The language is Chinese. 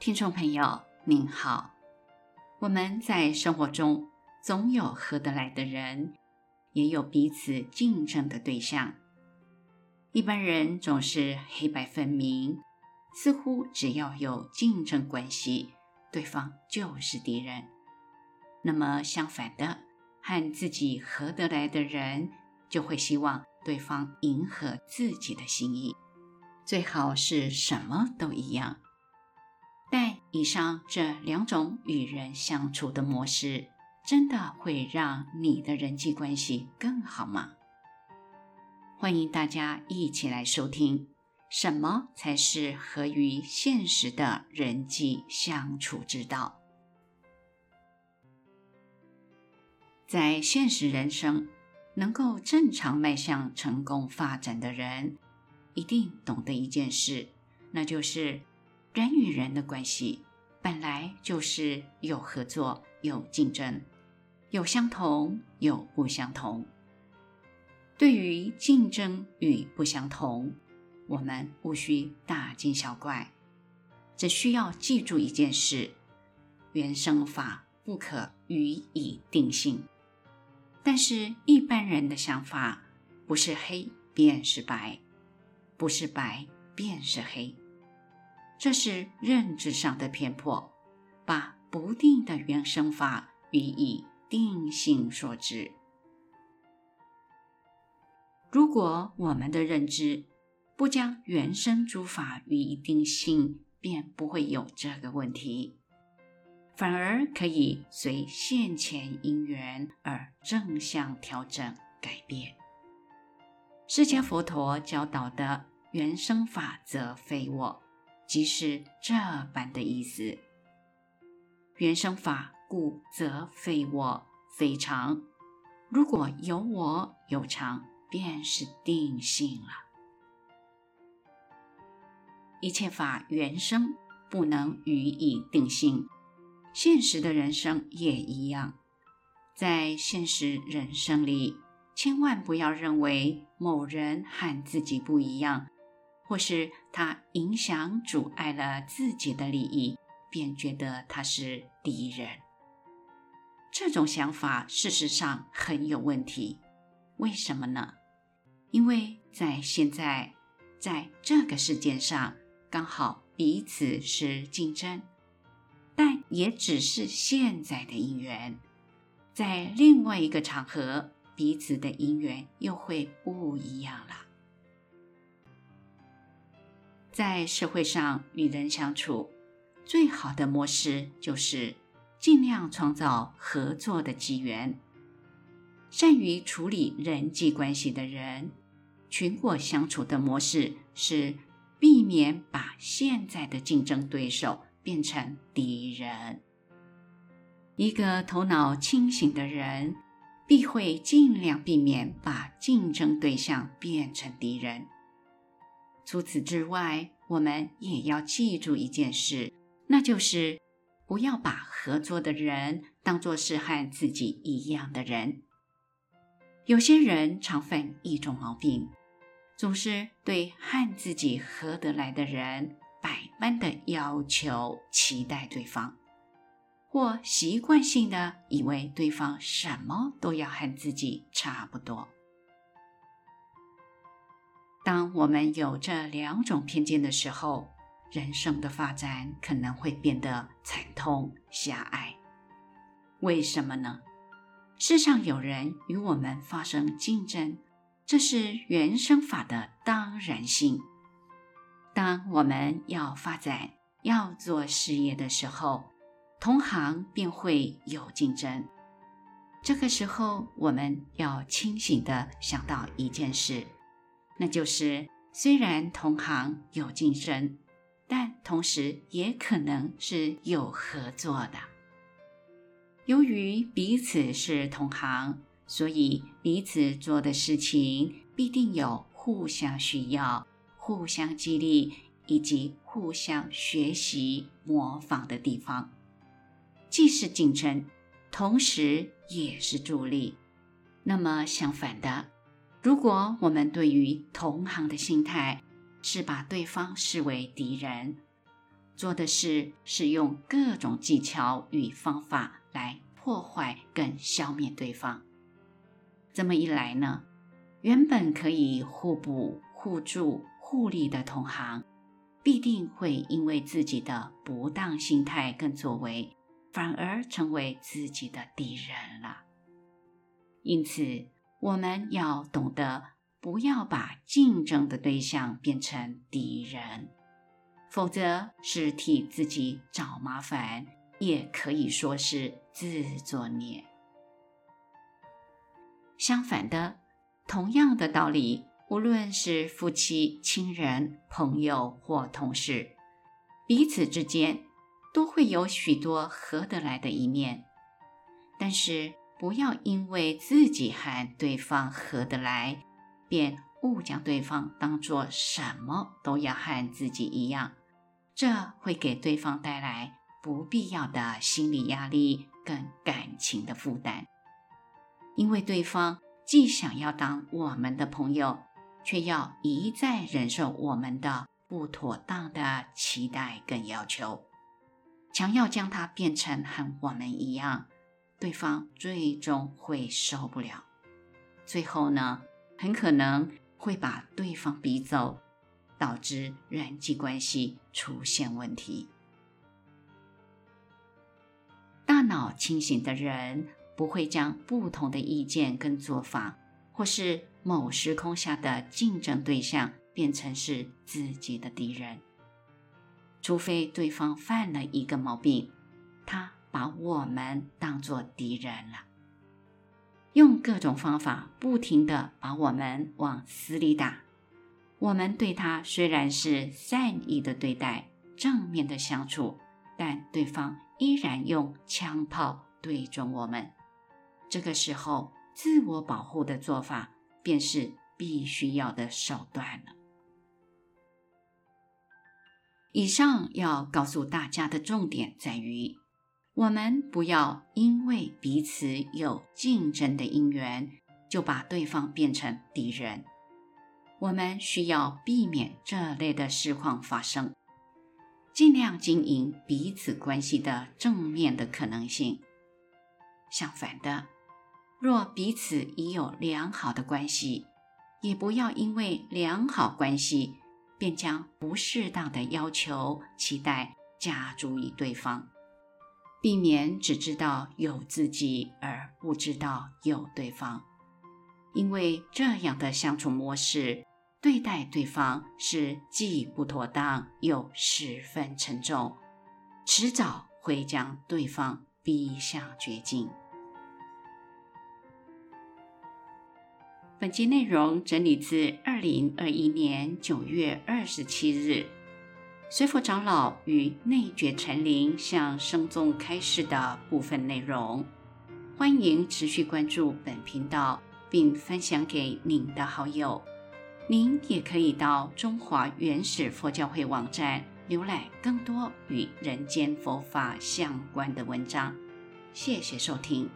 听众朋友您好，我们在生活中总有合得来的人，也有彼此竞争的对象。一般人总是黑白分明，似乎只要有竞争关系，对方就是敌人。那么相反的，和自己合得来的人，就会希望对方迎合自己的心意，最好是什么都一样。但以上这两种与人相处的模式，真的会让你的人际关系更好吗？欢迎大家一起来收听，什么才是合于现实的人际相处之道？在现实人生，能够正常迈向成功发展的人，一定懂得一件事，那就是。人与人的关系本来就是有合作、有竞争、有相同、有不相同。对于竞争与不相同，我们无需大惊小怪，只需要记住一件事：原生法不可予以定性。但是，一般人的想法不是黑便是白，不是白便是黑。这是认知上的偏颇，把不定的原生法予以定性所致。如果我们的认知不将原生诸法予以定性，便不会有这个问题，反而可以随现前因缘而正向调整改变。释迦佛陀教导的原生法则非我。即是这般的意思。原生法故则非我非常。如果有我有常，便是定性了。一切法原生不能予以定性，现实的人生也一样。在现实人生里，千万不要认为某人和自己不一样。或是他影响阻碍了自己的利益，便觉得他是敌人。这种想法事实上很有问题。为什么呢？因为在现在，在这个世界上，刚好彼此是竞争，但也只是现在的因缘。在另外一个场合，彼此的因缘又会不一样了。在社会上与人相处，最好的模式就是尽量创造合作的机缘。善于处理人际关系的人，群过相处的模式是避免把现在的竞争对手变成敌人。一个头脑清醒的人，必会尽量避免把竞争对象变成敌人。除此之外，我们也要记住一件事，那就是不要把合作的人当作是和自己一样的人。有些人常犯一种毛病，总是对和自己合得来的人百般的要求、期待对方，或习惯性的以为对方什么都要和自己差不多。当我们有这两种偏见的时候，人生的发展可能会变得惨痛狭隘。为什么呢？世上有人与我们发生竞争，这是原生法的当然性。当我们要发展、要做事业的时候，同行便会有竞争。这个时候，我们要清醒地想到一件事。那就是，虽然同行有竞争，但同时也可能是有合作的。由于彼此是同行，所以彼此做的事情必定有互相需要、互相激励以及互相学习模仿的地方。既是竞争，同时也是助力。那么相反的。如果我们对于同行的心态是把对方视为敌人，做的事是用各种技巧与方法来破坏跟消灭对方。这么一来呢，原本可以互补、互助、互利的同行，必定会因为自己的不当心态跟作为，反而成为自己的敌人了。因此，我们要懂得不要把竞争的对象变成敌人，否则是替自己找麻烦，也可以说是自作孽。相反的，同样的道理，无论是夫妻、亲人、朋友或同事，彼此之间都会有许多合得来的一面，但是不要因为自己和对方合得来，便误将对方当作什么都要和自己一样，这会给对方带来不必要的心理压力跟感情的负担。因为对方既想要当我们的朋友，却要一再忍受我们的不妥当的期待跟要求，强要将他变成和我们一样，对方最终会受不了，最后呢，很可能会把对方逼走，导致人际关系出现问题。大脑清醒的人，不会将不同的意见跟做法，或是某时空下的竞争对象变成是自己的敌人，除非对方犯了一个毛病，他把我们当作敌人了，用各种方法不停地把我们往死里打。我们对他虽然是善意的对待、正面的相处，但对方依然用枪炮对准我们。这个时候，自我保护的做法便是必须要的手段了。以上要告诉大家的重点在于，我们不要因为彼此有竞争的因缘，就把对方变成敌人。我们需要避免这类的事况发生，尽量经营彼此关系的正面的可能性。相反的，若彼此已有良好的关系，也不要因为良好关系，便将不适当的要求、期待加诸于对方，避免只知道有自己而不知道有对方，因为这样的相处模式，对待对方是既不妥当又十分沉重，迟早会将对方逼向绝境。本集内容整理自二零二一年九月二十七日，随佛长老与内觉禅林向僧众开示的部分内容。欢迎持续关注本频道，并分享给您的好友。您也可以到中华原始佛教会网站浏览更多与人间佛法相关的文章。谢谢收听。